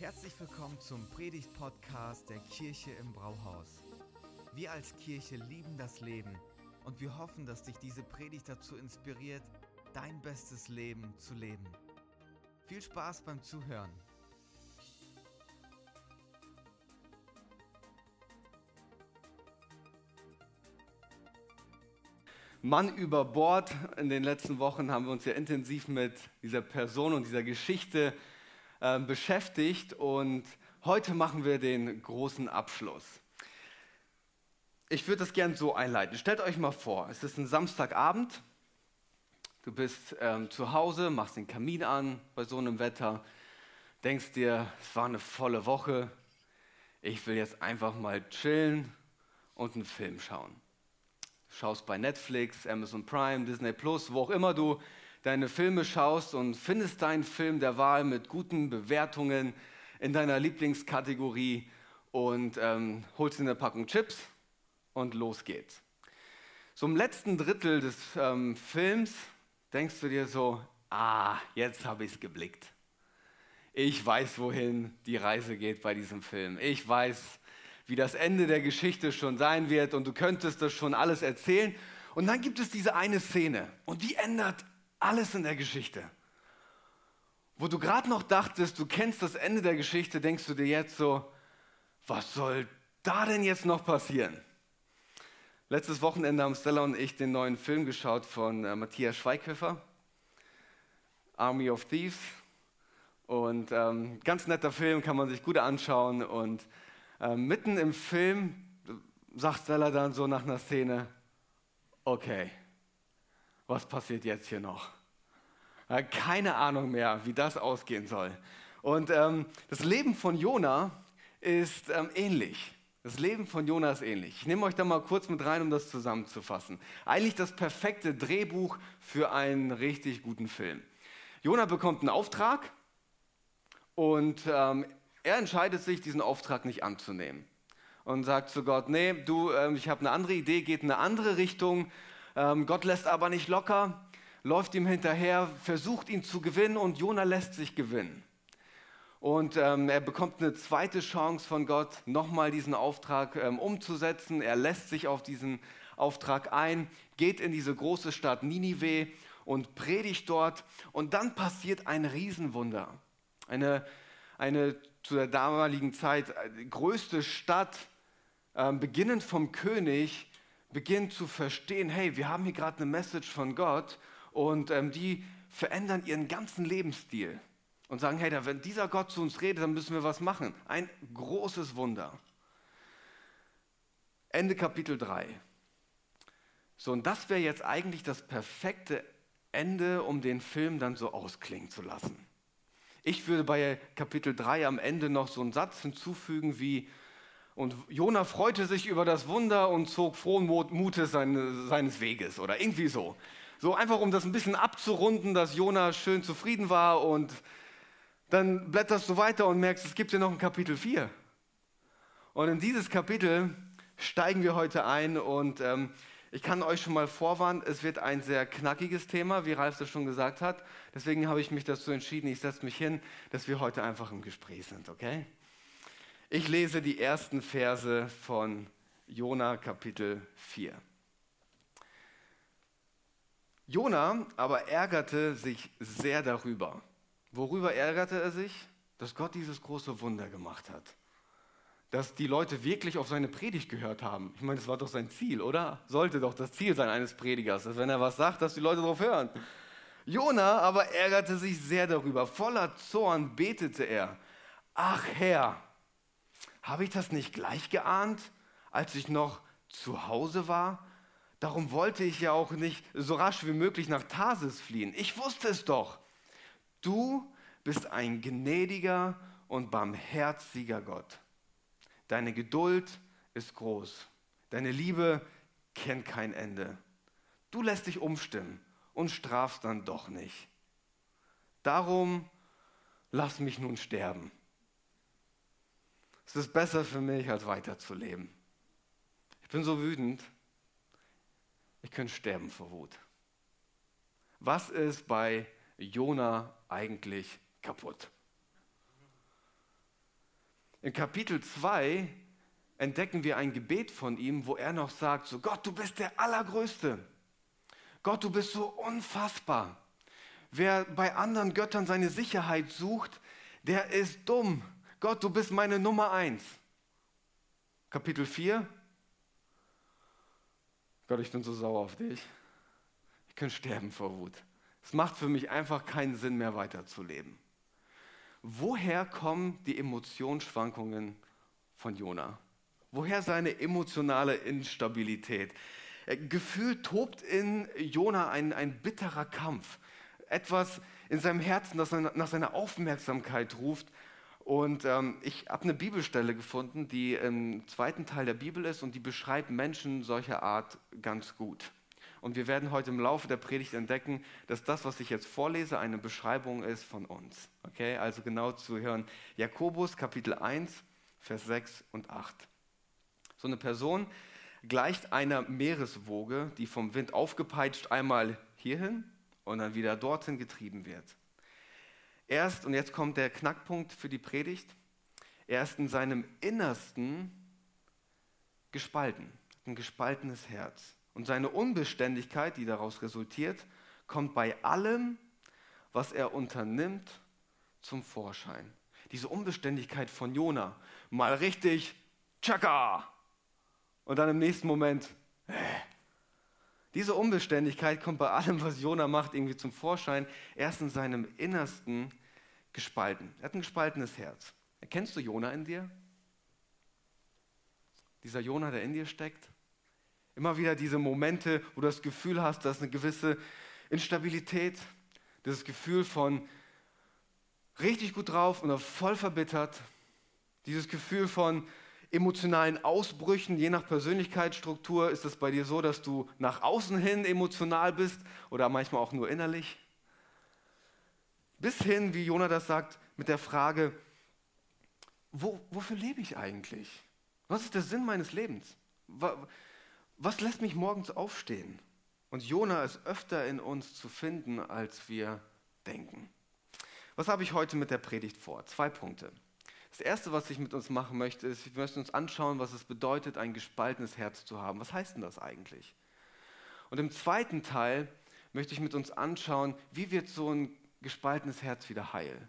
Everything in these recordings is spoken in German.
Herzlich willkommen zum Predigt-Podcast der Kirche im Brauhaus. Wir als Kirche lieben das Leben und wir hoffen, dass dich diese Predigt dazu inspiriert, dein bestes Leben zu leben. Viel Spaß beim Zuhören. Mann über Bord. In den letzten Wochen haben wir uns ja intensiv mit dieser Person und dieser Geschichte äh, beschäftigt und heute machen wir den großen Abschluss. Ich würde das gerne so einleiten. Stellt euch mal vor, es ist ein Samstagabend. Du bist ähm, zu Hause, machst den Kamin an bei so einem Wetter, denkst dir, es war eine volle Woche. Ich will jetzt einfach mal chillen und einen Film schauen schaust bei Netflix, Amazon Prime, Disney Plus, wo auch immer du deine Filme schaust und findest deinen Film der Wahl mit guten Bewertungen in deiner Lieblingskategorie und ähm, holst dir eine Packung Chips und los geht's. So im letzten Drittel des ähm, Films denkst du dir so, ah, jetzt habe ich es geblickt. Ich weiß, wohin die Reise geht bei diesem Film. Ich weiß, wie das Ende der Geschichte schon sein wird und du könntest das schon alles erzählen. Und dann gibt es diese eine Szene und die ändert alles in der Geschichte. Wo du gerade noch dachtest, du kennst das Ende der Geschichte, denkst du dir jetzt so, was soll da denn jetzt noch passieren? Letztes Wochenende haben Stella und ich den neuen Film geschaut von äh, Matthias Schweighöfer, Army of Thieves. Und ähm, ganz netter Film, kann man sich gut anschauen. Und äh, mitten im Film sagt Stella dann so nach einer Szene, okay, was passiert jetzt hier noch? Keine Ahnung mehr, wie das ausgehen soll. Und ähm, das Leben von Jona ist ähm, ähnlich. Das Leben von Jona ist ähnlich. Ich nehme euch da mal kurz mit rein, um das zusammenzufassen. Eigentlich das perfekte Drehbuch für einen richtig guten Film. Jona bekommt einen Auftrag und ähm, er entscheidet sich, diesen Auftrag nicht anzunehmen und sagt zu Gott, nee, du, äh, ich habe eine andere Idee, geht in eine andere Richtung. Ähm, Gott lässt aber nicht locker, läuft ihm hinterher, versucht ihn zu gewinnen und Jona lässt sich gewinnen. Und ähm, er bekommt eine zweite Chance von Gott, nochmal diesen Auftrag ähm, umzusetzen. Er lässt sich auf diesen Auftrag ein, geht in diese große Stadt Ninive und predigt dort. Und dann passiert ein Riesenwunder. Eine, eine zu der damaligen Zeit äh, größte Stadt, äh, beginnend vom König, beginnt zu verstehen, hey, wir haben hier gerade eine Message von Gott und ähm, die verändern ihren ganzen Lebensstil und sagen, hey, wenn dieser Gott zu uns redet, dann müssen wir was machen. Ein großes Wunder. Ende Kapitel 3. So, und das wäre jetzt eigentlich das perfekte Ende, um den Film dann so ausklingen zu lassen. Ich würde bei Kapitel 3 am Ende noch so einen Satz hinzufügen wie, und Jona freute sich über das Wunder und zog frohen Mutes seines Weges oder irgendwie so. So einfach, um das ein bisschen abzurunden, dass Jona schön zufrieden war und dann blätterst du weiter und merkst, es gibt ja noch ein Kapitel 4. Und in dieses Kapitel steigen wir heute ein und ähm, ich kann euch schon mal vorwarnen, es wird ein sehr knackiges Thema, wie Ralf das schon gesagt hat. Deswegen habe ich mich dazu entschieden, ich setze mich hin, dass wir heute einfach im Gespräch sind, okay? Ich lese die ersten Verse von Jona Kapitel 4. Jona aber ärgerte sich sehr darüber. Worüber ärgerte er sich? Dass Gott dieses große Wunder gemacht hat dass die Leute wirklich auf seine Predigt gehört haben. Ich meine, das war doch sein Ziel, oder? Sollte doch das Ziel sein eines Predigers, dass wenn er was sagt, dass die Leute darauf hören. Jona aber ärgerte sich sehr darüber. Voller Zorn betete er. Ach Herr, habe ich das nicht gleich geahnt, als ich noch zu Hause war? Darum wollte ich ja auch nicht so rasch wie möglich nach Tarsis fliehen. Ich wusste es doch. Du bist ein gnädiger und barmherziger Gott Deine Geduld ist groß. Deine Liebe kennt kein Ende. Du lässt dich umstimmen und strafst dann doch nicht. Darum lass mich nun sterben. Es ist besser für mich, als weiterzuleben. Ich bin so wütend, ich könnte sterben vor Wut. Was ist bei Jona eigentlich kaputt? In Kapitel 2 entdecken wir ein Gebet von ihm, wo er noch sagt, so Gott, du bist der Allergrößte. Gott, du bist so unfassbar. Wer bei anderen Göttern seine Sicherheit sucht, der ist dumm. Gott, du bist meine Nummer eins. Kapitel 4. Gott, ich bin so sauer auf dich. Ich könnte sterben vor Wut. Es macht für mich einfach keinen Sinn mehr weiterzuleben. Woher kommen die Emotionsschwankungen von Jona? Woher seine emotionale Instabilität? Äh, gefühlt tobt in Jona ein, ein bitterer Kampf. Etwas in seinem Herzen, das nach seiner Aufmerksamkeit ruft. Und ähm, ich habe eine Bibelstelle gefunden, die im zweiten Teil der Bibel ist und die beschreibt Menschen solcher Art ganz gut. Und wir werden heute im Laufe der Predigt entdecken, dass das, was ich jetzt vorlese, eine Beschreibung ist von uns. Okay, also genau zu hören. Jakobus Kapitel 1, Vers 6 und 8. So eine Person gleicht einer Meereswoge, die vom Wind aufgepeitscht einmal hierhin und dann wieder dorthin getrieben wird. Erst, und jetzt kommt der Knackpunkt für die Predigt, er ist in seinem Innersten gespalten, ein gespaltenes Herz. Und seine Unbeständigkeit, die daraus resultiert, kommt bei allem, was er unternimmt, zum Vorschein. Diese Unbeständigkeit von Jona, mal richtig, tschakka, und dann im nächsten Moment, äh. Diese Unbeständigkeit kommt bei allem, was Jona macht, irgendwie zum Vorschein. Erst in seinem Innersten gespalten. Er hat ein gespaltenes Herz. Erkennst du Jona in dir? Dieser Jona, der in dir steckt? Immer wieder diese Momente, wo du das Gefühl hast, dass eine gewisse Instabilität, dieses Gefühl von richtig gut drauf und voll verbittert, dieses Gefühl von, emotionalen Ausbrüchen, je nach Persönlichkeitsstruktur, ist es bei dir so, dass du nach außen hin emotional bist oder manchmal auch nur innerlich? Bis hin, wie Jonah das sagt, mit der Frage, wo, wofür lebe ich eigentlich? Was ist der Sinn meines Lebens? Was lässt mich morgens aufstehen? Und Jona ist öfter in uns zu finden, als wir denken. Was habe ich heute mit der Predigt vor? Zwei Punkte. Das Erste, was ich mit uns machen möchte, ist, wir möchten uns anschauen, was es bedeutet, ein gespaltenes Herz zu haben. Was heißt denn das eigentlich? Und im zweiten Teil möchte ich mit uns anschauen, wie wird so ein gespaltenes Herz wieder heil?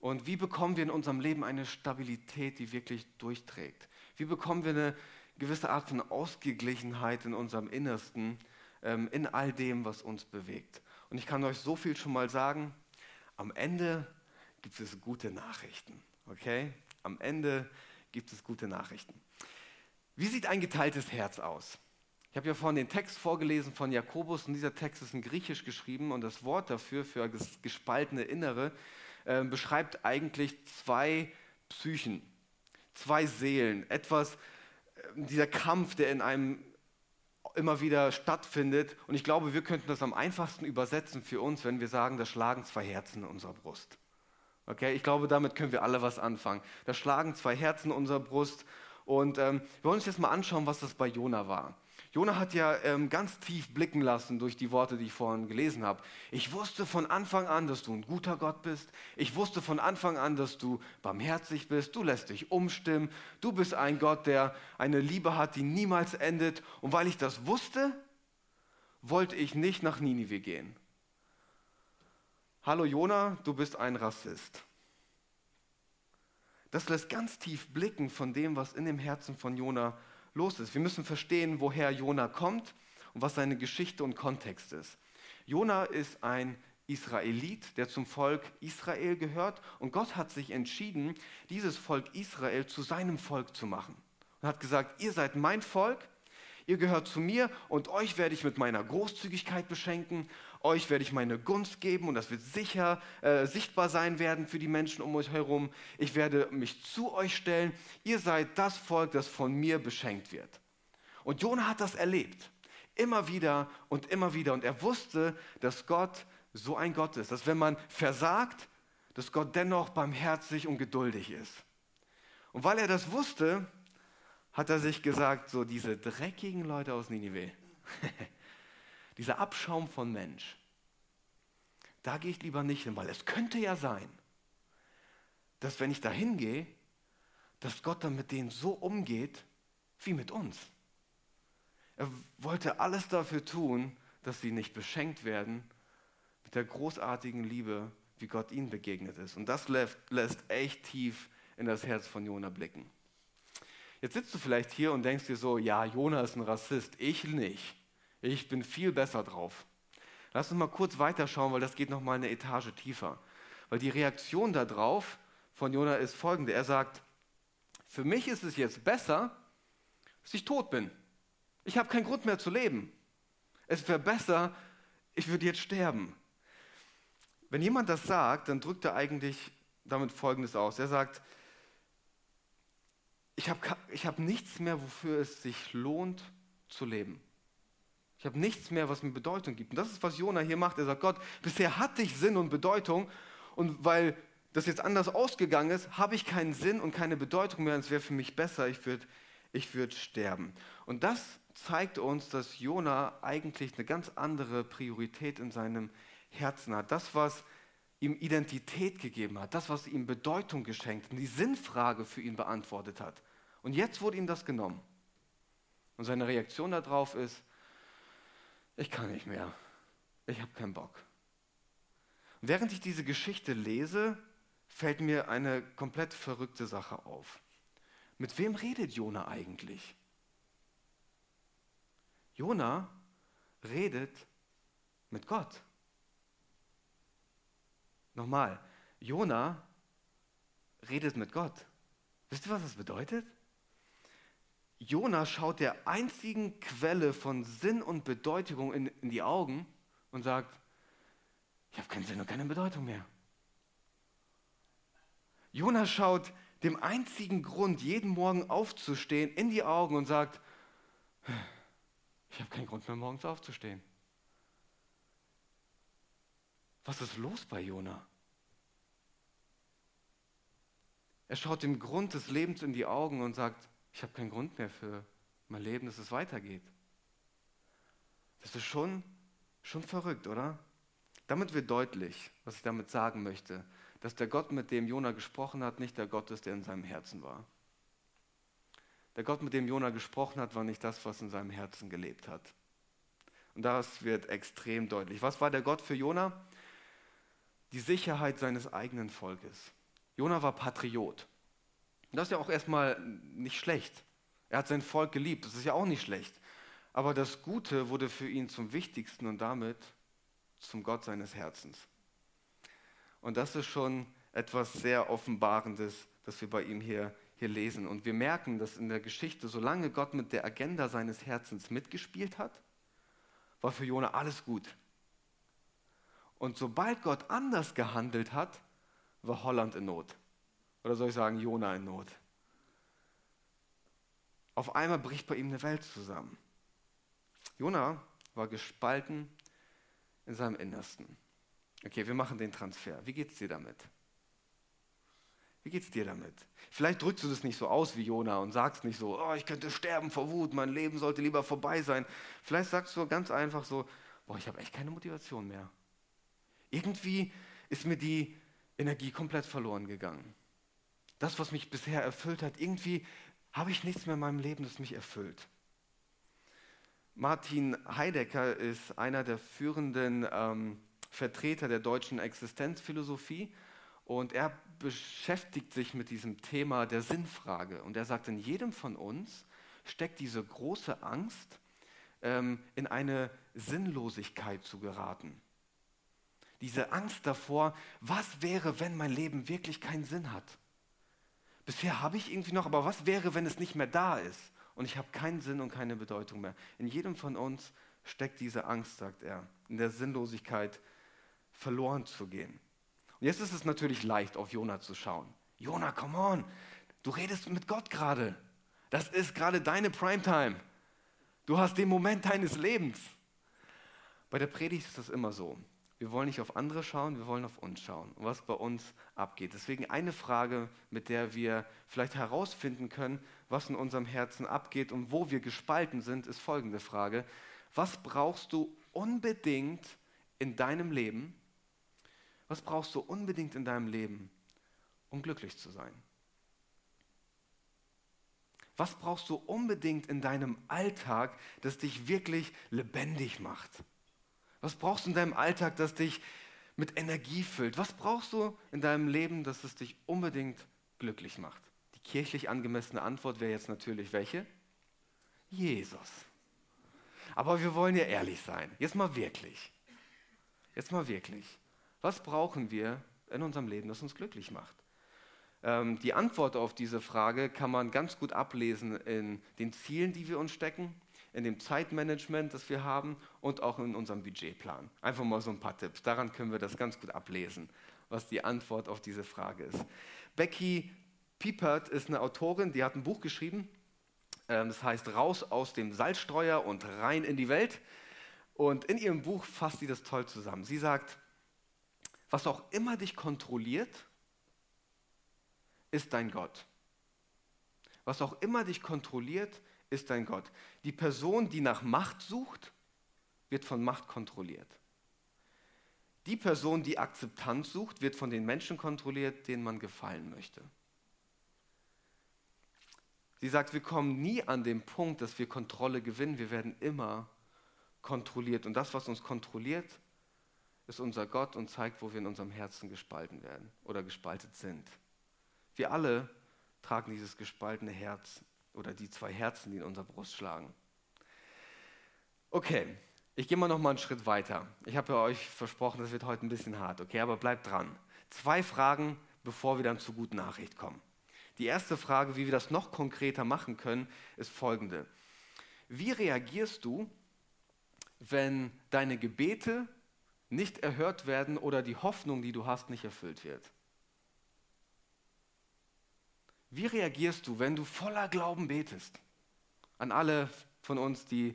Und wie bekommen wir in unserem Leben eine Stabilität, die wirklich durchträgt? Wie bekommen wir eine gewisse Art von Ausgeglichenheit in unserem Innersten, ähm, in all dem, was uns bewegt? Und ich kann euch so viel schon mal sagen, am Ende gibt es gute Nachrichten. Okay? Am Ende gibt es gute Nachrichten. Wie sieht ein geteiltes Herz aus? Ich habe ja vorhin den Text vorgelesen von Jakobus und dieser Text ist in Griechisch geschrieben und das Wort dafür, für das gespaltene Innere, äh, beschreibt eigentlich zwei Psychen, zwei Seelen, etwas, äh, dieser Kampf, der in einem immer wieder stattfindet. Und ich glaube, wir könnten das am einfachsten übersetzen für uns, wenn wir sagen, da schlagen zwei Herzen in unserer Brust. Okay, ich glaube, damit können wir alle was anfangen. Da schlagen zwei Herzen in unserer Brust. Und ähm, wir wollen uns jetzt mal anschauen, was das bei Jona war. Jona hat ja ähm, ganz tief blicken lassen durch die Worte, die ich vorhin gelesen habe. Ich wusste von Anfang an, dass du ein guter Gott bist. Ich wusste von Anfang an, dass du barmherzig bist. Du lässt dich umstimmen. Du bist ein Gott, der eine Liebe hat, die niemals endet. Und weil ich das wusste, wollte ich nicht nach Ninive gehen. Hallo Jona, du bist ein Rassist. Das lässt ganz tief blicken von dem, was in dem Herzen von Jona los ist. Wir müssen verstehen, woher Jona kommt und was seine Geschichte und Kontext ist. Jona ist ein Israelit, der zum Volk Israel gehört und Gott hat sich entschieden, dieses Volk Israel zu seinem Volk zu machen. Und hat gesagt, ihr seid mein Volk, ihr gehört zu mir und euch werde ich mit meiner Großzügigkeit beschenken euch werde ich meine Gunst geben und das wird sicher äh, sichtbar sein werden für die Menschen um euch herum. Ich werde mich zu euch stellen. Ihr seid das Volk, das von mir beschenkt wird. Und Jona hat das erlebt. Immer wieder und immer wieder. Und er wusste, dass Gott so ein Gott ist, dass wenn man versagt, dass Gott dennoch barmherzig und geduldig ist. Und weil er das wusste, hat er sich gesagt, so diese dreckigen Leute aus Ninive, dieser Abschaum von Mensch, da gehe ich lieber nicht hin, weil es könnte ja sein, dass wenn ich da hingehe, dass Gott dann mit denen so umgeht wie mit uns. Er wollte alles dafür tun, dass sie nicht beschenkt werden mit der großartigen Liebe, wie Gott ihnen begegnet ist. Und das lässt, echt tief in das Herz von Jona blicken. Jetzt sitzt du vielleicht hier und denkst dir so, ja, Jona ist ein Rassist, ich nicht. Ich bin viel besser drauf. Lass uns mal kurz weiterschauen, weil das geht noch mal eine Etage tiefer. Weil die Reaktion darauf von Jona ist folgende. Er sagt, für mich ist es jetzt besser, dass ich tot bin. Ich habe keinen Grund mehr zu leben. Es wäre besser, ich würde jetzt sterben. Wenn jemand das sagt, dann drückt er eigentlich damit Folgendes aus. Er sagt, ich habe ich hab nichts mehr, wofür es sich lohnt zu leben. Ich habe nichts mehr, was mir Bedeutung gibt. Und das ist, was Jona hier macht. Er sagt, Gott, bisher hatte ich Sinn und Bedeutung. Und weil das jetzt anders ausgegangen ist, habe ich keinen Sinn und keine Bedeutung mehr. Und es wäre für mich besser, ich würde ich würd sterben. Und das zeigt uns, dass Jona eigentlich eine ganz andere Priorität in seinem Herzen hat. Das, was ihm Identität gegeben hat, das, was ihm Bedeutung geschenkt und die Sinnfrage für ihn beantwortet hat. Und jetzt wurde ihm das genommen. Und seine Reaktion darauf ist, ich kann nicht mehr, ich habe keinen Bock. Und während ich diese Geschichte lese, fällt mir eine komplett verrückte Sache auf. Mit wem redet Jona eigentlich? Jona redet mit Gott. Nochmal, Jona redet mit Gott. Wisst ihr, was das bedeutet? Jona schaut der einzigen Quelle von Sinn und Bedeutung in, in die Augen und sagt, ich habe keinen Sinn und keine Bedeutung mehr. Jona schaut dem einzigen Grund, jeden Morgen aufzustehen, in die Augen und sagt, ich habe keinen Grund mehr, morgens aufzustehen. Was ist los bei Jona? Er schaut dem Grund des Lebens in die Augen und sagt, ich habe keinen Grund mehr für mein Leben, dass es weitergeht. Das ist schon, schon verrückt, oder? Damit wird deutlich, was ich damit sagen möchte, dass der Gott, mit dem Jona gesprochen hat, nicht der Gott ist, der in seinem Herzen war. Der Gott, mit dem Jona gesprochen hat, war nicht das, was in seinem Herzen gelebt hat. Und das wird extrem deutlich. Was war der Gott für Jona? die Sicherheit seines eigenen Volkes. Jona war Patriot. Das ist ja auch erstmal nicht schlecht. Er hat sein Volk geliebt, das ist ja auch nicht schlecht. Aber das Gute wurde für ihn zum Wichtigsten und damit zum Gott seines Herzens. Und das ist schon etwas sehr Offenbarendes, das wir bei ihm hier, hier lesen. Und wir merken, dass in der Geschichte, solange Gott mit der Agenda seines Herzens mitgespielt hat, war für Jona alles gut. Und sobald Gott anders gehandelt hat, war Holland in Not. Oder soll ich sagen, Jona in Not. Auf einmal bricht bei ihm eine Welt zusammen. Jona war gespalten in seinem Innersten. Okay, wir machen den Transfer. Wie geht's dir damit? Wie geht's dir damit? Vielleicht drückst du das nicht so aus wie Jona und sagst nicht so, oh, ich könnte sterben vor Wut, mein Leben sollte lieber vorbei sein. Vielleicht sagst du ganz einfach so, boah, ich habe echt keine Motivation mehr. Irgendwie ist mir die Energie komplett verloren gegangen. Das, was mich bisher erfüllt hat, irgendwie habe ich nichts mehr in meinem Leben, das mich erfüllt. Martin Heidegger ist einer der führenden ähm, Vertreter der deutschen Existenzphilosophie und er beschäftigt sich mit diesem Thema der Sinnfrage. Und er sagt, in jedem von uns steckt diese große Angst, ähm, in eine Sinnlosigkeit zu geraten diese Angst davor, was wäre, wenn mein Leben wirklich keinen Sinn hat. Bisher habe ich irgendwie noch, aber was wäre, wenn es nicht mehr da ist und ich habe keinen Sinn und keine Bedeutung mehr. In jedem von uns steckt diese Angst, sagt er, in der Sinnlosigkeit verloren zu gehen. Und jetzt ist es natürlich leicht, auf Jona zu schauen. Jona, come on, du redest mit Gott gerade. Das ist gerade deine Primetime. Du hast den Moment deines Lebens. Bei der Predigt ist das immer so. Wir wollen nicht auf andere schauen, wir wollen auf uns schauen was bei uns abgeht. Deswegen eine Frage, mit der wir vielleicht herausfinden können, was in unserem Herzen abgeht und wo wir gespalten sind, ist folgende Frage. Was brauchst du unbedingt in deinem Leben? Was brauchst du unbedingt in deinem Leben, um glücklich zu sein? Was brauchst du unbedingt in deinem Alltag, das dich wirklich lebendig macht? Was brauchst du in deinem Alltag, das dich mit Energie füllt? Was brauchst du in deinem Leben, dass es dich unbedingt glücklich macht? Die kirchlich angemessene Antwort wäre jetzt natürlich welche? Jesus. Aber wir wollen ja ehrlich sein. Jetzt mal wirklich. Jetzt mal wirklich. Was brauchen wir in unserem Leben, das uns glücklich macht? Ähm, die Antwort auf diese Frage kann man ganz gut ablesen in den Zielen, die wir uns stecken, in dem Zeitmanagement, das wir haben und auch in unserem Budgetplan. Einfach mal so ein paar Tipps. Daran können wir das ganz gut ablesen, was die Antwort auf diese Frage ist. Becky Piepert ist eine Autorin, die hat ein Buch geschrieben, ähm, das heißt Raus aus dem Salzstreuer und rein in die Welt. Und in ihrem Buch fasst sie das toll zusammen. Sie sagt, was auch immer dich kontrolliert, ist dein Gott. Was auch immer dich kontrolliert, ist dein Gott. Die Person, die nach Macht sucht, wird von Macht kontrolliert. Die Person, die Akzeptanz sucht, wird von den Menschen kontrolliert, denen man gefallen möchte. Sie sagt, wir kommen nie an den Punkt, dass wir Kontrolle gewinnen. Wir werden immer kontrolliert. Und das, was uns kontrolliert, ist unser Gott und zeigt, wo wir in unserem Herzen gespalten werden oder gespaltet sind. Wir alle tragen dieses gespaltene Herz oder die zwei Herzen, die in unserer Brust schlagen. Okay, ich gehe mal noch mal einen Schritt weiter. Ich habe ja euch versprochen, das wird heute ein bisschen hart, okay, aber bleibt dran. Zwei Fragen, bevor wir dann zur guten Nachricht kommen. Die erste Frage, wie wir das noch konkreter machen können, ist folgende. Wie reagierst du, wenn deine Gebete nicht erhört werden oder die Hoffnung, die du hast, nicht erfüllt wird? Wie reagierst du, wenn du voller Glauben betest? An alle von uns, die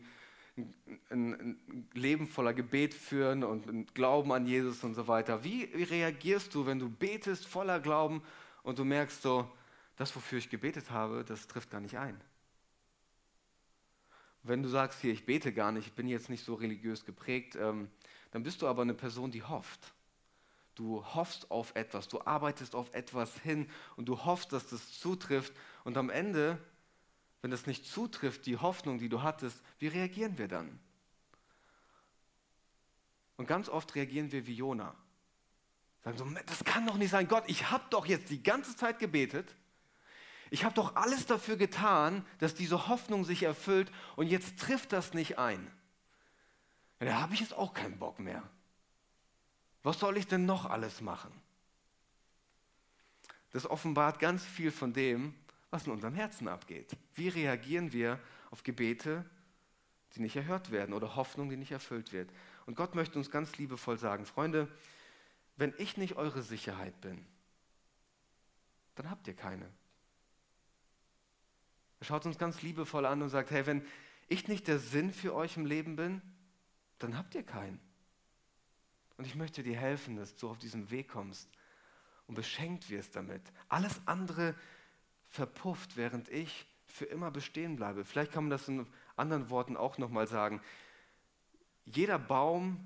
ein, Leben voller Gebet führen und Glauben an Jesus und so weiter. Wie reagierst du, wenn du betest voller Glauben und du merkst so, das, wofür ich gebetet habe, das trifft gar nicht ein? Wenn du sagst, hier, ich bete gar nicht, ich bin jetzt nicht so religiös geprägt, ähm, dann bist du aber eine Person, die hofft. Du hoffst auf etwas, du arbeitest auf etwas hin und du hoffst, dass das zutrifft. Und am Ende, wenn das nicht zutrifft, die Hoffnung, die du hattest, wie reagieren wir dann? Und ganz oft reagieren wir wie Jona. Sagen so, das kann doch nicht sein. Gott, ich habe doch jetzt die ganze Zeit gebetet. Ich habe doch alles dafür getan, dass diese Hoffnung sich erfüllt und jetzt trifft das nicht ein. Ja, da habe ich jetzt auch keinen Bock mehr. Was soll ich denn noch alles machen? Das offenbart ganz viel von dem, was in unserem Herzen abgeht. Wie reagieren wir auf Gebete, die nicht erhört werden oder Hoffnung, die nicht erfüllt wird? Und Gott möchte uns ganz liebevoll sagen, Freunde, wenn ich nicht eure Sicherheit bin, dann habt ihr keine. Er schaut uns ganz liebevoll an und sagt, hey, wenn ich nicht der Sinn für euch im Leben bin, dann habt ihr keinen. Und ich möchte dir helfen, dass du auf diesen Weg kommst und beschenkt wirst damit. Alles andere verpufft, während ich für immer bestehen bleibe. Vielleicht kann man das in anderen Worten auch nochmal sagen. Jeder Baum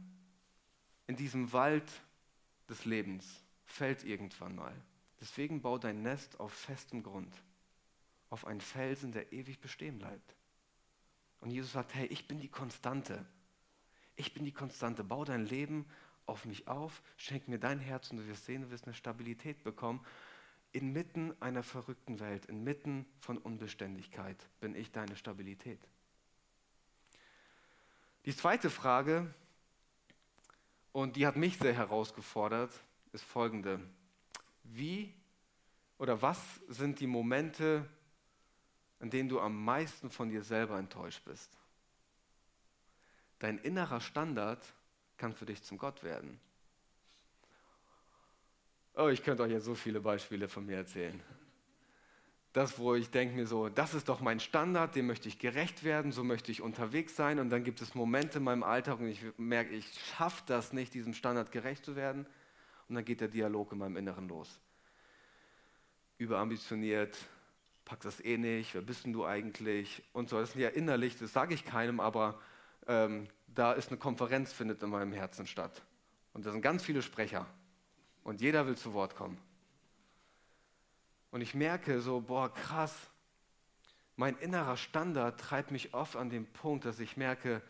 in diesem Wald des Lebens fällt irgendwann mal. Deswegen bau dein Nest auf festem Grund, auf einen Felsen, der ewig bestehen bleibt. Und Jesus sagt, hey, ich bin die Konstante. Ich bin die Konstante. Bau dein Leben auf mich auf, schenk mir dein Herz und du wirst sehen, du wirst eine Stabilität bekommen. Inmitten einer verrückten Welt, inmitten von Unbeständigkeit bin ich deine Stabilität. Die zweite Frage, und die hat mich sehr herausgefordert, ist folgende. Wie oder was sind die Momente, in denen du am meisten von dir selber enttäuscht bist? Dein innerer Standard kann für dich zum Gott werden. Oh, ich könnte euch jetzt so viele Beispiele von mir erzählen. Das, wo ich denke mir so, das ist doch mein Standard, dem möchte ich gerecht werden, so möchte ich unterwegs sein. Und dann gibt es Momente in meinem Alltag und ich merke, ich schaffe das nicht, diesem Standard gerecht zu werden. Und dann geht der Dialog in meinem Inneren los. Überambitioniert, pack das eh nicht, wer bist denn du eigentlich? Und so, das ist ja innerlich, das sage ich keinem, aber ähm, da ist eine Konferenz, findet in meinem Herzen statt. Und da sind ganz viele Sprecher. Und jeder will zu Wort kommen. Und ich merke so, boah, krass, mein innerer Standard treibt mich oft an den Punkt, dass ich merke,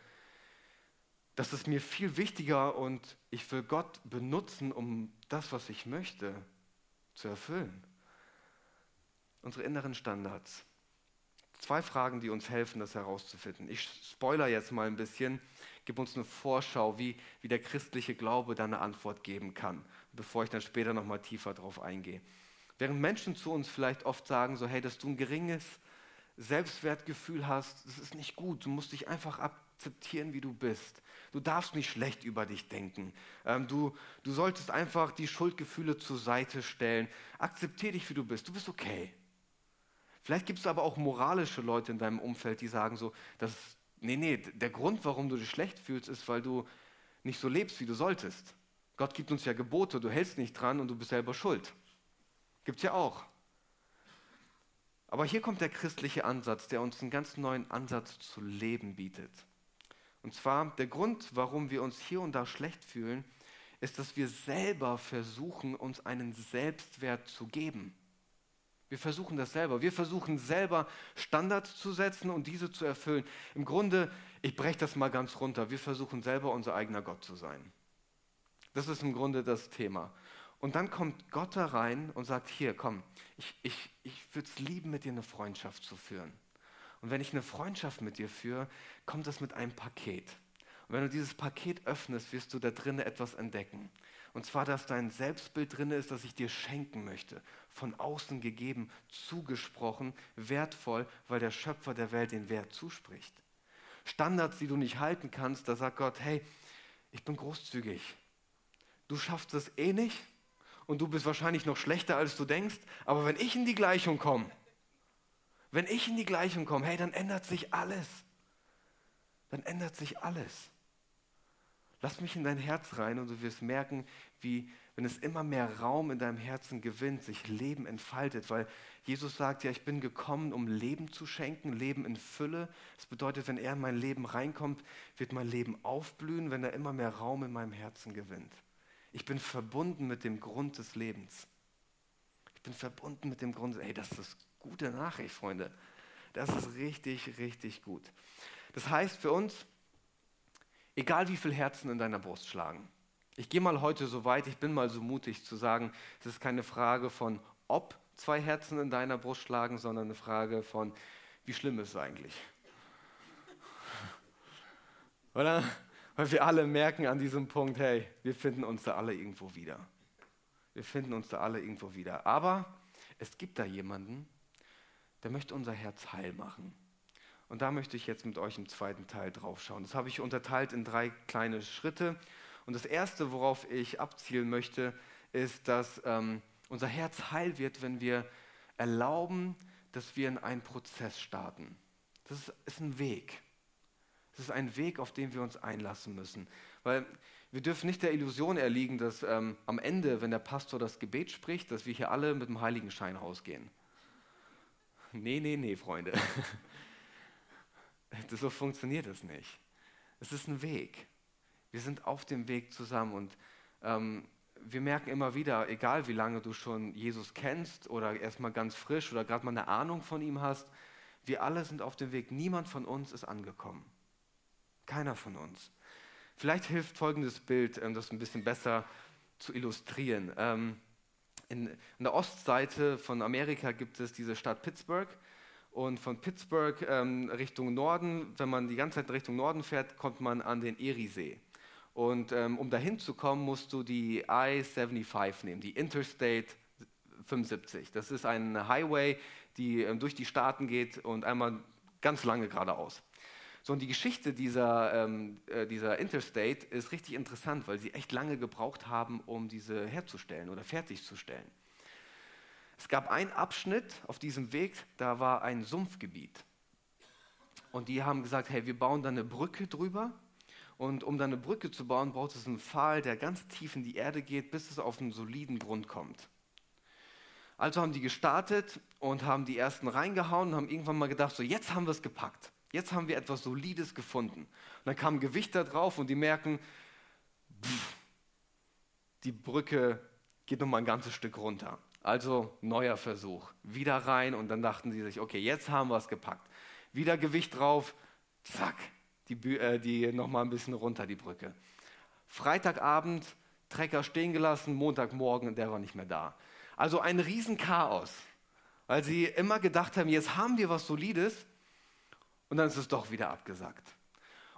dass es mir viel wichtiger und ich will Gott benutzen, um das, was ich möchte, zu erfüllen. Unsere inneren Standards. Zwei Fragen, die uns helfen, das herauszufinden. Ich spoiler jetzt mal ein bisschen, gebe uns eine Vorschau, wie, wie der christliche Glaube da eine Antwort geben kann, bevor ich dann später nochmal tiefer drauf eingehe. Während Menschen zu uns vielleicht oft sagen, so hey, dass du ein geringes Selbstwertgefühl hast, das ist nicht gut, du musst dich einfach akzeptieren, wie du bist. Du darfst nicht schlecht über dich denken. Ähm, du, du solltest einfach die Schuldgefühle zur Seite stellen. Akzeptier dich, wie du bist. Du bist okay. Vielleicht gibt es aber auch moralische Leute in deinem Umfeld, die sagen so, dass, nee, nee, der Grund, warum du dich schlecht fühlst, ist, weil du nicht so lebst, wie du solltest. Gott gibt uns ja Gebote, du hältst nicht dran und du bist selber schuld. Gibt es ja auch. Aber hier kommt der christliche Ansatz, der uns einen ganz neuen Ansatz zu leben bietet. Und zwar der Grund, warum wir uns hier und da schlecht fühlen, ist, dass wir selber versuchen, uns einen Selbstwert zu geben. Wir versuchen das selber. Wir versuchen selber Standards zu setzen und diese zu erfüllen. Im Grunde, ich breche das mal ganz runter, wir versuchen selber unser eigener Gott zu sein. Das ist im Grunde das Thema. Und dann kommt Gott da rein und sagt, hier, komm, ich, ich, ich würde es lieben, mit dir eine Freundschaft zu führen. Und wenn ich eine Freundschaft mit dir führe, kommt das mit einem Paket. Und wenn du dieses Paket öffnest, wirst du da drinnen etwas entdecken. Und zwar, dass dein Selbstbild drin ist, das ich dir schenken möchte. Von außen gegeben, zugesprochen, wertvoll, weil der Schöpfer der Welt den Wert zuspricht. Standards, die du nicht halten kannst, da sagt Gott, hey, ich bin großzügig. Du schaffst es eh nicht und du bist wahrscheinlich noch schlechter, als du denkst, aber wenn ich in die Gleichung komme, wenn ich in die Gleichung komme, hey, dann ändert sich alles. Dann ändert sich alles. Lass mich in dein Herz rein und du wirst merken, wie, wenn es immer mehr Raum in deinem Herzen gewinnt, sich Leben entfaltet, weil Jesus sagt ja, ich bin gekommen, um Leben zu schenken, Leben in Fülle. Das bedeutet, wenn er in mein Leben reinkommt, wird mein Leben aufblühen, wenn er immer mehr Raum in meinem Herzen gewinnt. Ich bin verbunden mit dem Grund des Lebens. Ich bin verbunden mit dem Grund, hey, das ist gute Nachricht, Freunde. Das ist richtig, richtig gut. Das heißt für uns, egal wie viele Herzen in deiner Brust schlagen, ich gehe mal heute so weit, ich bin mal so mutig zu sagen, es ist keine Frage von, ob zwei Herzen in deiner Brust schlagen, sondern eine Frage von, wie schlimm ist es eigentlich? Oder? Weil wir alle merken an diesem Punkt, hey, wir finden uns da alle irgendwo wieder. Wir finden uns da alle irgendwo wieder. Aber es gibt da jemanden, der möchte unser Herz heil machen. Und da möchte ich jetzt mit euch im zweiten Teil drauf schauen. Das habe ich unterteilt in drei kleine Schritte. Und das erste, worauf ich abzielen möchte, ist, dass ähm, unser Herz heil wird, wenn wir erlauben, dass wir in einen Prozess starten. Das ist, ist ein Weg. Das ist ein Weg, auf den wir uns einlassen müssen. Weil wir dürfen nicht der Illusion erliegen, dass ähm, am Ende, wenn der Pastor das Gebet spricht, dass wir hier alle mit dem Heiligenschein rausgehen. Nee, nee, nee, Freunde. so funktioniert es nicht. Es ist ein Weg. Wir sind auf dem Weg zusammen und ähm, wir merken immer wieder, egal wie lange du schon Jesus kennst oder erstmal ganz frisch oder gerade mal eine Ahnung von ihm hast, wir alle sind auf dem Weg. Niemand von uns ist angekommen. Keiner von uns. Vielleicht hilft folgendes Bild, ähm, das ein bisschen besser zu illustrieren. Ähm, in, in der Ostseite von Amerika gibt es diese Stadt Pittsburgh. Und von Pittsburgh ähm, Richtung Norden, wenn man die ganze Zeit Richtung Norden fährt, kommt man an den Eriesee. Und ähm, um dahin zu kommen, musst du die I-75 nehmen, die Interstate 75. Das ist ein Highway, die ähm, durch die Staaten geht und einmal ganz lange geradeaus. So, und die Geschichte dieser, ähm, äh, dieser Interstate ist richtig interessant, weil sie echt lange gebraucht haben, um diese herzustellen oder fertigzustellen. Es gab einen Abschnitt auf diesem Weg, da war ein Sumpfgebiet. Und die haben gesagt, hey, wir bauen da eine Brücke drüber. Und um da eine Brücke zu bauen, braucht es einen Pfahl, der ganz tief in die Erde geht, bis es auf einen soliden Grund kommt. Also haben die gestartet und haben die ersten reingehauen und haben irgendwann mal gedacht, so jetzt haben wir es gepackt. Jetzt haben wir etwas Solides gefunden. Und dann kam Gewicht da drauf und die merken, pff, die Brücke geht noch mal ein ganzes Stück runter. Also neuer Versuch. Wieder rein und dann dachten sie sich, okay, jetzt haben wir es gepackt. Wieder Gewicht drauf, zack, die, äh, die nochmal ein bisschen runter die Brücke. Freitagabend, Trecker stehen gelassen, Montagmorgen, der war nicht mehr da. Also ein Riesenchaos, weil sie immer gedacht haben, jetzt haben wir was Solides und dann ist es doch wieder abgesagt.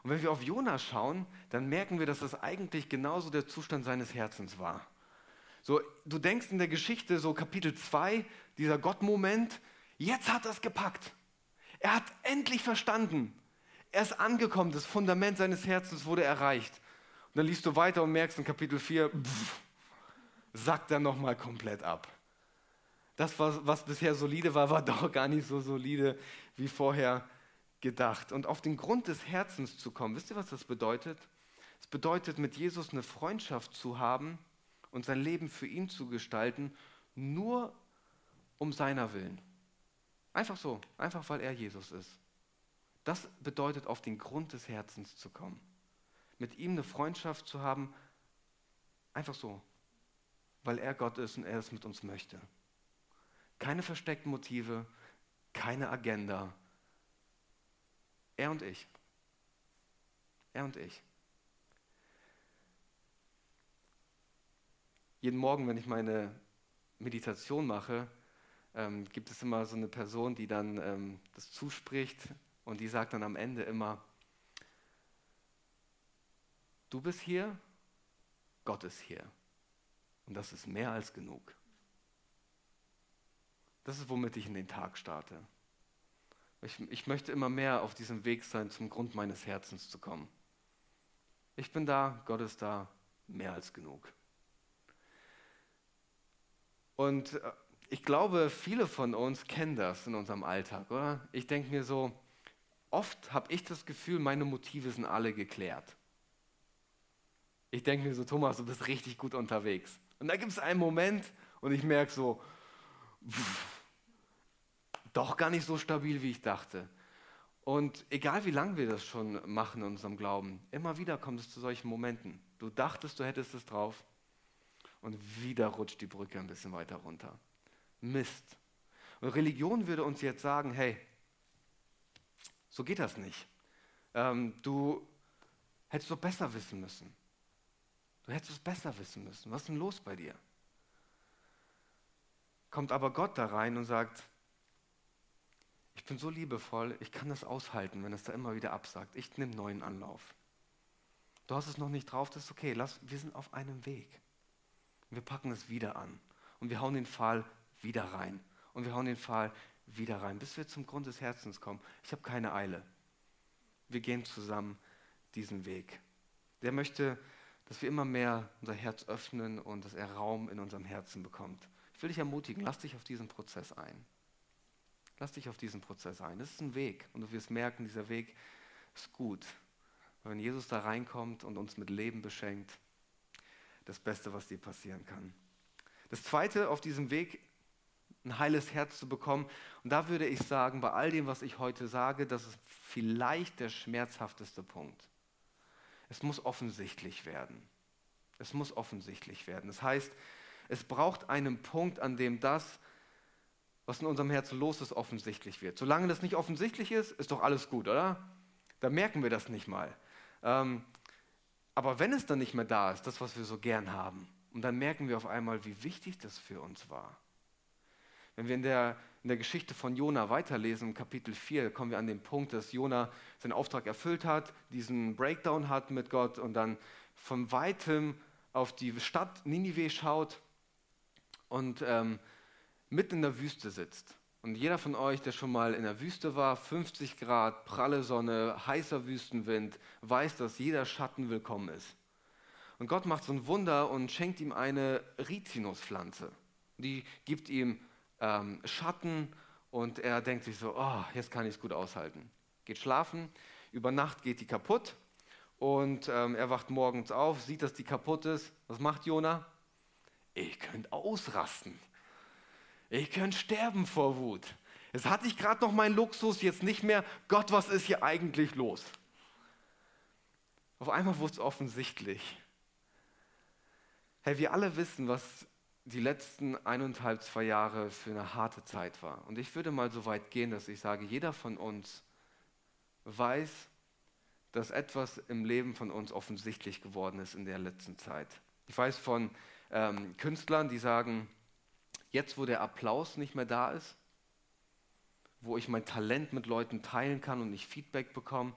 Und wenn wir auf Jona schauen, dann merken wir, dass das eigentlich genauso der Zustand seines Herzens war. So, du denkst in der Geschichte, so Kapitel 2, dieser Gott-Moment, jetzt hat er es gepackt. Er hat endlich verstanden. Er ist angekommen, das Fundament seines Herzens wurde erreicht. Und dann liest du weiter und merkst in Kapitel 4, pff, sackt er nochmal komplett ab. Das, was, was bisher solide war, war doch gar nicht so solide wie vorher gedacht. Und auf den Grund des Herzens zu kommen, wisst ihr, was das bedeutet? Es bedeutet, mit Jesus eine Freundschaft zu haben und sein Leben für ihn zu gestalten, nur um seiner Willen. Einfach so, einfach weil er Jesus ist. Das bedeutet, auf den Grund des Herzens zu kommen. Mit ihm eine Freundschaft zu haben, einfach so, weil er Gott ist und er es mit uns möchte. Keine versteckten Motive, keine Agenda, er und ich. Er und ich. Jeden Morgen, wenn ich meine Meditation mache, ähm, gibt es immer so eine Person, die dann ähm, das zuspricht und die sagt dann am Ende immer, du bist hier, Gott ist hier. Und das ist mehr als genug. Das ist, womit ich in den Tag starte. Ich, ich möchte immer mehr auf diesem Weg sein, zum Grund meines Herzens zu kommen. Ich bin da, Gott ist da, mehr als genug. Und äh, ich glaube, viele von uns kennen das in unserem Alltag, oder? Ich denke mir so, oft habe ich das Gefühl, meine Motive sind alle geklärt. Ich denke mir so, Thomas, du bist richtig gut unterwegs. Und da gibt es einen Moment und ich merke so, pff, doch gar nicht so stabil, wie ich dachte. Und egal wie lange wir das schon machen in unserem Glauben, immer wieder kommt es zu solchen Momenten. Du dachtest, du hättest es drauf und wieder rutscht die Brücke ein bisschen weiter runter. Mist. Und Religion würde uns jetzt sagen, hey, so geht das nicht. Ähm, du hättest doch besser wissen müssen. Du hättest es besser wissen müssen. Was ist denn los bei dir? Kommt aber Gott da rein und sagt, ich bin so liebevoll, ich kann das aushalten, wenn es da immer wieder absagt. Ich nehme neuen Anlauf. Du hast es noch nicht drauf, das ist okay. Lass, wir sind auf einem Weg. Wir packen es wieder an. Und wir hauen den Pfahl wieder rein. Und wir hauen den Pfahl wieder rein, bis wir zum Grund des Herzens kommen. Ich habe keine Eile. Wir gehen zusammen diesen Weg. Der möchte, dass wir immer mehr unser Herz öffnen und dass er Raum in unserem Herzen bekommt. Ich will dich ermutigen, lass dich auf diesen Prozess ein. Lass dich auf diesen Prozess ein. Das ist ein Weg und du wirst merken, dieser Weg ist gut. wenn Jesus da reinkommt und uns mit Leben beschenkt, das Beste, was dir passieren kann. Das Zweite auf diesem Weg, ein heiles Herz zu bekommen. Und da würde ich sagen, bei all dem, was ich heute sage, das ist vielleicht der schmerzhafteste Punkt. Es muss offensichtlich werden. Es muss offensichtlich werden. Das heißt, es braucht einen Punkt, an dem das, was in unserem Herzen los ist, offensichtlich wird. Solange das nicht offensichtlich ist, ist doch alles gut, oder? Da merken wir das nicht mal. Ähm, aber wenn es dann nicht mehr da ist, das, was wir so gern haben, und dann merken wir auf einmal, wie wichtig das für uns war. Wenn wir in der, in der Geschichte von Jona weiterlesen, Kapitel 4, kommen wir an den Punkt, dass Jona seinen Auftrag erfüllt hat, diesen Breakdown hat mit Gott und dann von weitem auf die Stadt Ninive schaut und ähm, mitten in der Wüste sitzt. Und jeder von euch, der schon mal in der Wüste war, 50 Grad, pralle Sonne, heißer Wüstenwind, weiß, dass jeder Schatten willkommen ist. Und Gott macht so ein Wunder und schenkt ihm eine Rizinuspflanze. Die gibt ihm ähm, Schatten und er denkt sich so, oh, jetzt kann ich es gut aushalten. Geht schlafen, über Nacht geht die kaputt und ähm, er wacht morgens auf, sieht, dass die kaputt ist. Was macht Jona? Ich könnte ausrasten. Ich könnte sterben vor Wut. Jetzt hatte ich gerade noch meinen Luxus, jetzt nicht mehr. Gott, was ist hier eigentlich los? Auf einmal wurde es offensichtlich. Hey, wir alle wissen, was die letzten eineinhalb, zwei Jahre für eine harte Zeit war. Und ich würde mal so weit gehen, dass ich sage, jeder von uns weiß, dass etwas im Leben von uns offensichtlich geworden ist in der letzten Zeit. Ich weiß von ähm, Künstlern, die sagen, jetzt wo der Applaus nicht mehr da ist, wo ich mein Talent mit Leuten teilen kann und ich Feedback bekomme,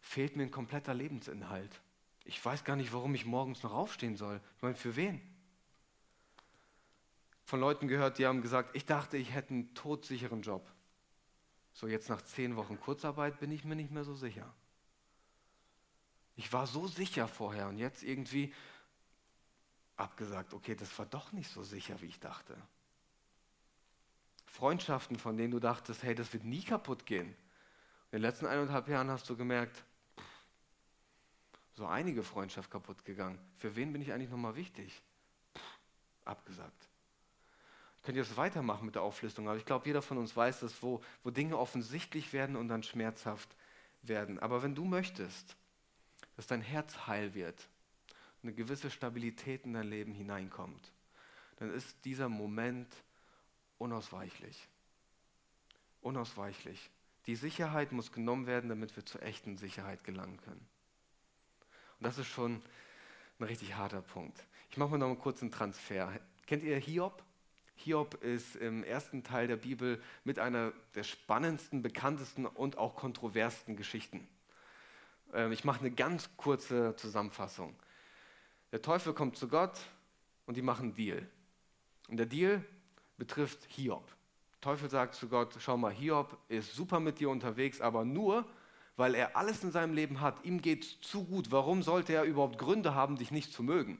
fehlt mir ein kompletter Lebensinhalt. Ich weiß gar nicht, warum ich morgens noch aufstehen soll. Ich meine, für wen? Von Leuten gehört, die haben gesagt, ich dachte, ich hätte einen todsicheren Job. So, jetzt nach zehn Wochen Kurzarbeit bin ich mir nicht mehr so sicher. Ich war so sicher vorher und jetzt irgendwie abgesagt, okay, das war doch nicht so sicher, wie ich dachte. Freundschaften, von denen du dachtest, hey, das wird nie kaputt gehen. In den letzten eineinhalb Jahren hast du gemerkt, so einige Freundschaft kaputt gegangen. Für wen bin ich eigentlich nochmal wichtig? abgesagt. Ich könnte jetzt weitermachen mit der Auflistung, aber ich glaube, jeder von uns weiß dass wo, wo Dinge offensichtlich werden und dann schmerzhaft werden. Aber wenn du möchtest, dass dein Herz heil wird, eine gewisse Stabilität in dein Leben hineinkommt, dann ist dieser Moment unausweichlich. Unausweichlich. Die Sicherheit muss genommen werden, damit wir zur echten Sicherheit gelangen können. Und das ist schon ein richtig harter Punkt. Ich mache mal noch einen kurzen Transfer. Kennt ihr Hiob? Hiob ist im ersten Teil der Bibel mit einer der spannendsten, bekanntesten und auch kontroversten Geschichten. Ähm, ich mache eine ganz kurze Zusammenfassung. Der Teufel kommt zu Gott und die machen einen Deal. Und der Deal betrifft Hiob. Der Teufel sagt zu Gott, schau mal, Hiob ist super mit dir unterwegs, aber nur, weil er alles in seinem Leben hat. Ihm geht es zu gut. Warum sollte er überhaupt Gründe haben, dich nicht zu mögen?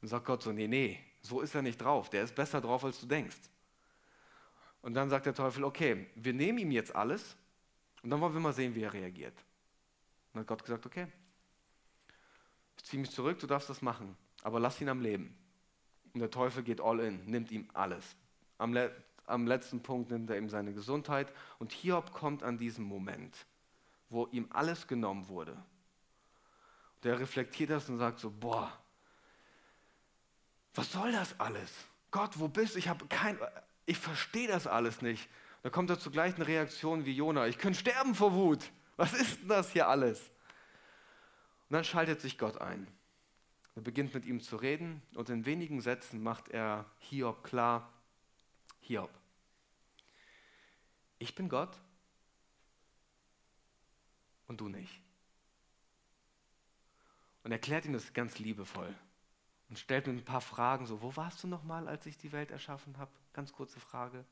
Und sagt Gott so, nee, nee, so ist er nicht drauf. Der ist besser drauf, als du denkst. Und dann sagt der Teufel, okay, wir nehmen ihm jetzt alles und dann wollen wir mal sehen, wie er reagiert. Und dann hat Gott gesagt, okay, ich ziehe mich zurück, du darfst das machen, aber lass ihn am Leben. Und der Teufel geht all in, nimmt ihm alles. Am, le am letzten Punkt nimmt er ihm seine Gesundheit. Und Hiob kommt an diesem Moment, wo ihm alles genommen wurde. Der reflektiert das und sagt so, boah, was soll das alles? Gott, wo bist du? Ich habe kein, ich verstehe das alles nicht. Da kommt er zur gleichen Reaktion wie Jona. Ich könnte sterben vor Wut. Was ist denn das hier alles? Und dann schaltet sich Gott ein. Er beginnt mit ihm zu reden und in wenigen Sätzen macht er Hiob klar, Hiob, ich bin Gott und du nicht. Und erklärt ihm das ganz liebevoll und stellt mir ein paar Fragen, so, wo warst du nochmal, als ich die Welt erschaffen habe? Ganz kurze Frage.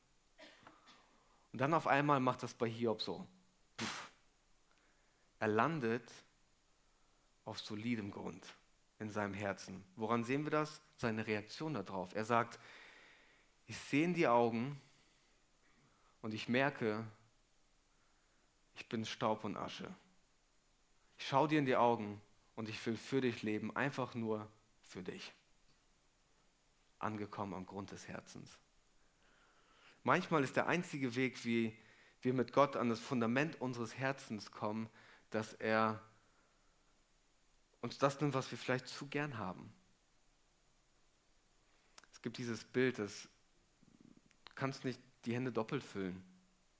Und dann auf einmal macht das bei Hiob so. Er landet auf solidem Grund in seinem Herzen. Woran sehen wir das? Seine Reaktion darauf. Er sagt, ich sehe in die Augen und ich merke, ich bin Staub und Asche. Ich schaue dir in die Augen und ich will für dich leben, einfach nur für dich. Angekommen am Grund des Herzens. Manchmal ist der einzige Weg, wie wir mit Gott an das Fundament unseres Herzens kommen, dass er uns das nimmt, was wir vielleicht zu gern haben. Es gibt dieses Bild, dass du kannst nicht die Hände doppelt füllen.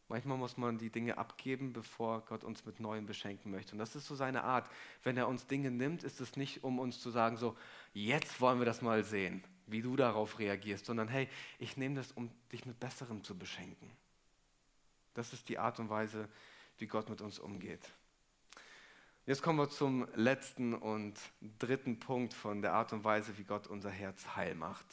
Manchmal muss man die Dinge abgeben, bevor Gott uns mit Neuem beschenken möchte. Und das ist so seine Art. Wenn er uns Dinge nimmt, ist es nicht, um uns zu sagen, so, jetzt wollen wir das mal sehen, wie du darauf reagierst, sondern hey, ich nehme das, um dich mit Besserem zu beschenken. Das ist die Art und Weise, wie Gott mit uns umgeht. Jetzt kommen wir zum letzten und dritten Punkt von der Art und Weise, wie Gott unser Herz heil macht.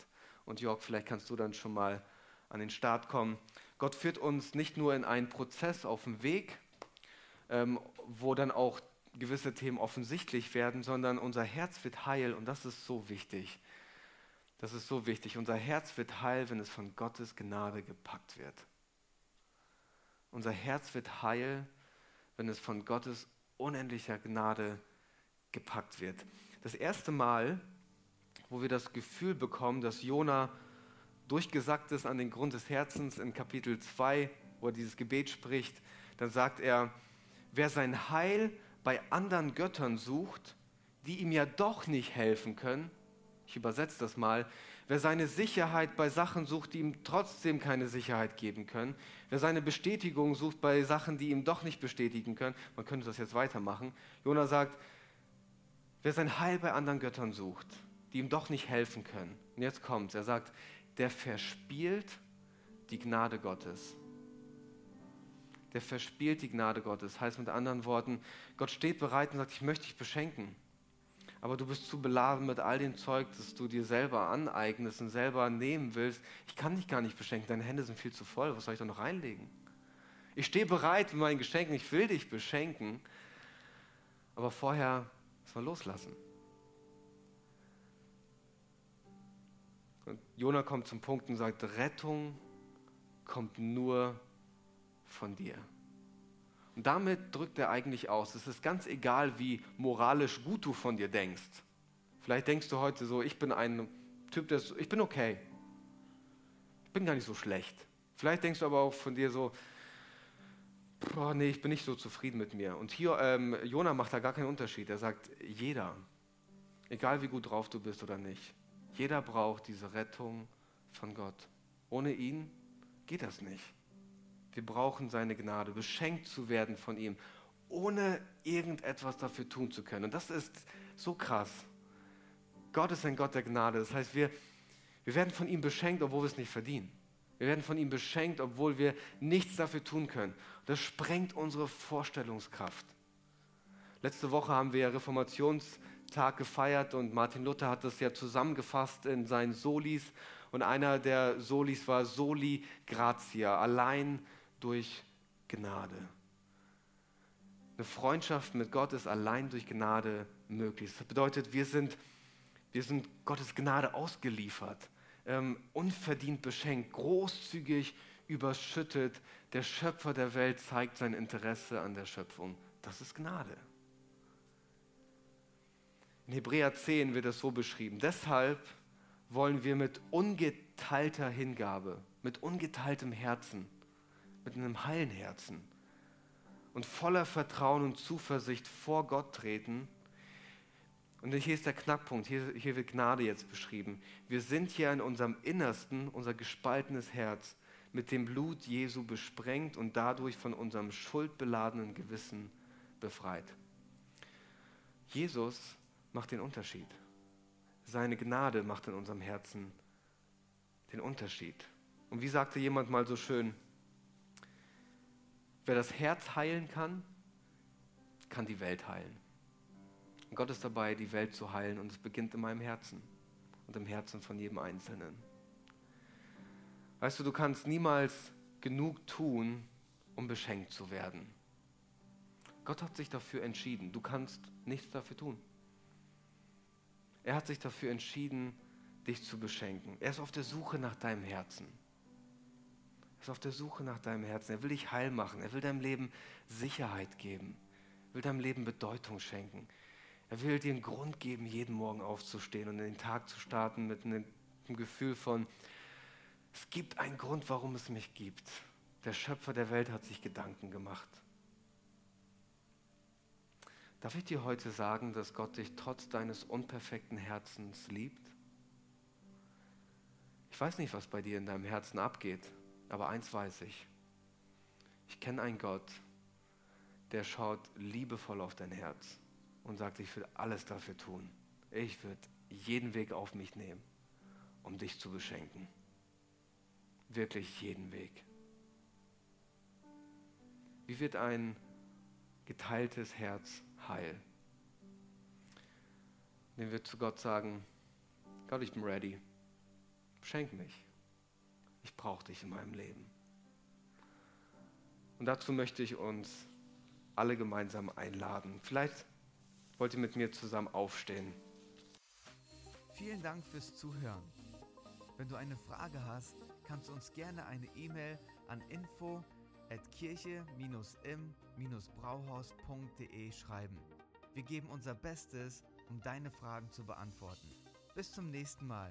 Und Jörg, vielleicht kannst du dann schon mal an den Start kommen. Gott führt uns nicht nur in einen Prozess auf dem Weg, ähm, wo dann auch gewisse Themen offensichtlich werden, sondern unser Herz wird heil und das ist so wichtig. Das ist so wichtig. Unser Herz wird heil, wenn es von Gottes Gnade gepackt wird. Unser Herz wird heil, wenn es von Gottes unendlicher Gnade gepackt wird. Das erste Mal, wo wir das Gefühl bekommen, dass Jona durchgesackt ist an den Grund des Herzens in Kapitel 2, wo er dieses Gebet spricht, dann sagt er, wer sein Heil bei anderen Göttern sucht, die ihm ja doch nicht helfen können, ich übersetze das mal, wer seine Sicherheit bei Sachen sucht, die ihm trotzdem keine Sicherheit geben können, wer seine Bestätigung sucht bei Sachen, die ihm doch nicht bestätigen können, man könnte das jetzt weitermachen. Jona sagt, wer sein Heil bei anderen Göttern sucht, die ihm doch nicht helfen können. Und jetzt kommt, er sagt, der verspielt die Gnade Gottes. Der verspielt die Gnade Gottes. Heißt mit anderen Worten, Gott steht bereit und sagt, ich möchte dich beschenken. Aber du bist zu beladen mit all dem Zeug, das du dir selber aneignest und selber nehmen willst. Ich kann dich gar nicht beschenken, deine Hände sind viel zu voll. Was soll ich da noch reinlegen? Ich stehe bereit mit meinen Geschenken, ich will dich beschenken. Aber vorher muss man loslassen. Und Jona kommt zum Punkt und sagt, Rettung kommt nur von dir. Und damit drückt er eigentlich aus, es ist ganz egal, wie moralisch gut du von dir denkst. Vielleicht denkst du heute so, ich bin ein Typ, der ich bin okay. Ich bin gar nicht so schlecht. Vielleicht denkst du aber auch von dir so, boah, nee, ich bin nicht so zufrieden mit mir. Und hier, ähm, Jona macht da gar keinen Unterschied. Er sagt, jeder, egal wie gut drauf du bist oder nicht, jeder braucht diese Rettung von Gott. Ohne ihn geht das nicht. Wir brauchen seine Gnade, beschenkt zu werden von ihm, ohne irgendetwas dafür tun zu können. Und das ist so krass. Gott ist ein Gott der Gnade. Das heißt, wir, wir werden von ihm beschenkt, obwohl wir es nicht verdienen. Wir werden von ihm beschenkt, obwohl wir nichts dafür tun können. Das sprengt unsere Vorstellungskraft. Letzte Woche haben wir Reformationstag gefeiert und Martin Luther hat das ja zusammengefasst in seinen Solis. Und einer der Solis war Soli Gratia, allein durch Gnade. Eine Freundschaft mit Gott ist allein durch Gnade möglich. Das bedeutet, wir sind, wir sind Gottes Gnade ausgeliefert, ähm, unverdient beschenkt, großzügig überschüttet. Der Schöpfer der Welt zeigt sein Interesse an der Schöpfung. Das ist Gnade. In Hebräer 10 wird es so beschrieben. Deshalb wollen wir mit ungeteilter Hingabe, mit ungeteiltem Herzen, mit einem heilen Herzen und voller Vertrauen und Zuversicht vor Gott treten. Und hier ist der Knackpunkt, hier, hier wird Gnade jetzt beschrieben. Wir sind hier in unserem Innersten, unser gespaltenes Herz, mit dem Blut Jesu besprengt und dadurch von unserem schuldbeladenen Gewissen befreit. Jesus macht den Unterschied. Seine Gnade macht in unserem Herzen den Unterschied. Und wie sagte jemand mal so schön, wer das Herz heilen kann, kann die Welt heilen. Und Gott ist dabei, die Welt zu heilen und es beginnt in meinem Herzen und im Herzen von jedem Einzelnen. Weißt du, du kannst niemals genug tun, um beschenkt zu werden. Gott hat sich dafür entschieden. Du kannst nichts dafür tun. Er hat sich dafür entschieden, dich zu beschenken. Er ist auf der Suche nach deinem Herzen. Ist auf der Suche nach deinem Herzen. Er will dich heil machen. Er will deinem Leben Sicherheit geben. Er will deinem Leben Bedeutung schenken. Er will dir einen Grund geben, jeden Morgen aufzustehen und in den Tag zu starten mit einem Gefühl von, es gibt einen Grund, warum es mich gibt. Der Schöpfer der Welt hat sich Gedanken gemacht. Darf ich dir heute sagen, dass Gott dich trotz deines unperfekten Herzens liebt? Ich weiß nicht, was bei dir in deinem Herzen abgeht, aber eins weiß ich. Ich kenne einen Gott, der schaut liebevoll auf dein Herz und sagt, ich will alles dafür tun. Ich würde jeden Weg auf mich nehmen, um dich zu beschenken. Wirklich jeden Weg. Wie wird ein geteiltes Herz heil. Indem wir zu Gott sagen, Gott, ich bin ready. Schenk mich. Ich brauche dich in meinem Leben. Und dazu möchte ich uns alle gemeinsam einladen. Vielleicht wollt ihr mit mir zusammen aufstehen. Vielen Dank fürs Zuhören. Wenn du eine Frage hast, kannst du uns gerne eine E-Mail an info at kirche-im-brauhaus.de schreiben. Wir geben unser Bestes, um deine Fragen zu beantworten. Bis zum nächsten Mal